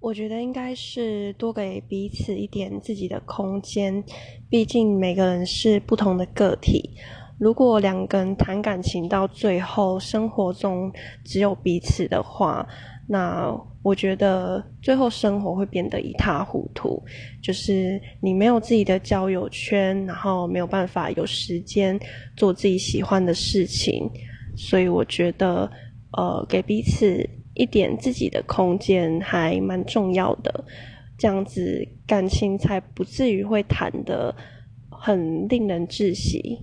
我觉得应该是多给彼此一点自己的空间，毕竟每个人是不同的个体。如果两个人谈感情到最后，生活中只有彼此的话，那我觉得最后生活会变得一塌糊涂。就是你没有自己的交友圈，然后没有办法有时间做自己喜欢的事情，所以我觉得，呃，给彼此。一点自己的空间还蛮重要的，这样子感情才不至于会谈的很令人窒息。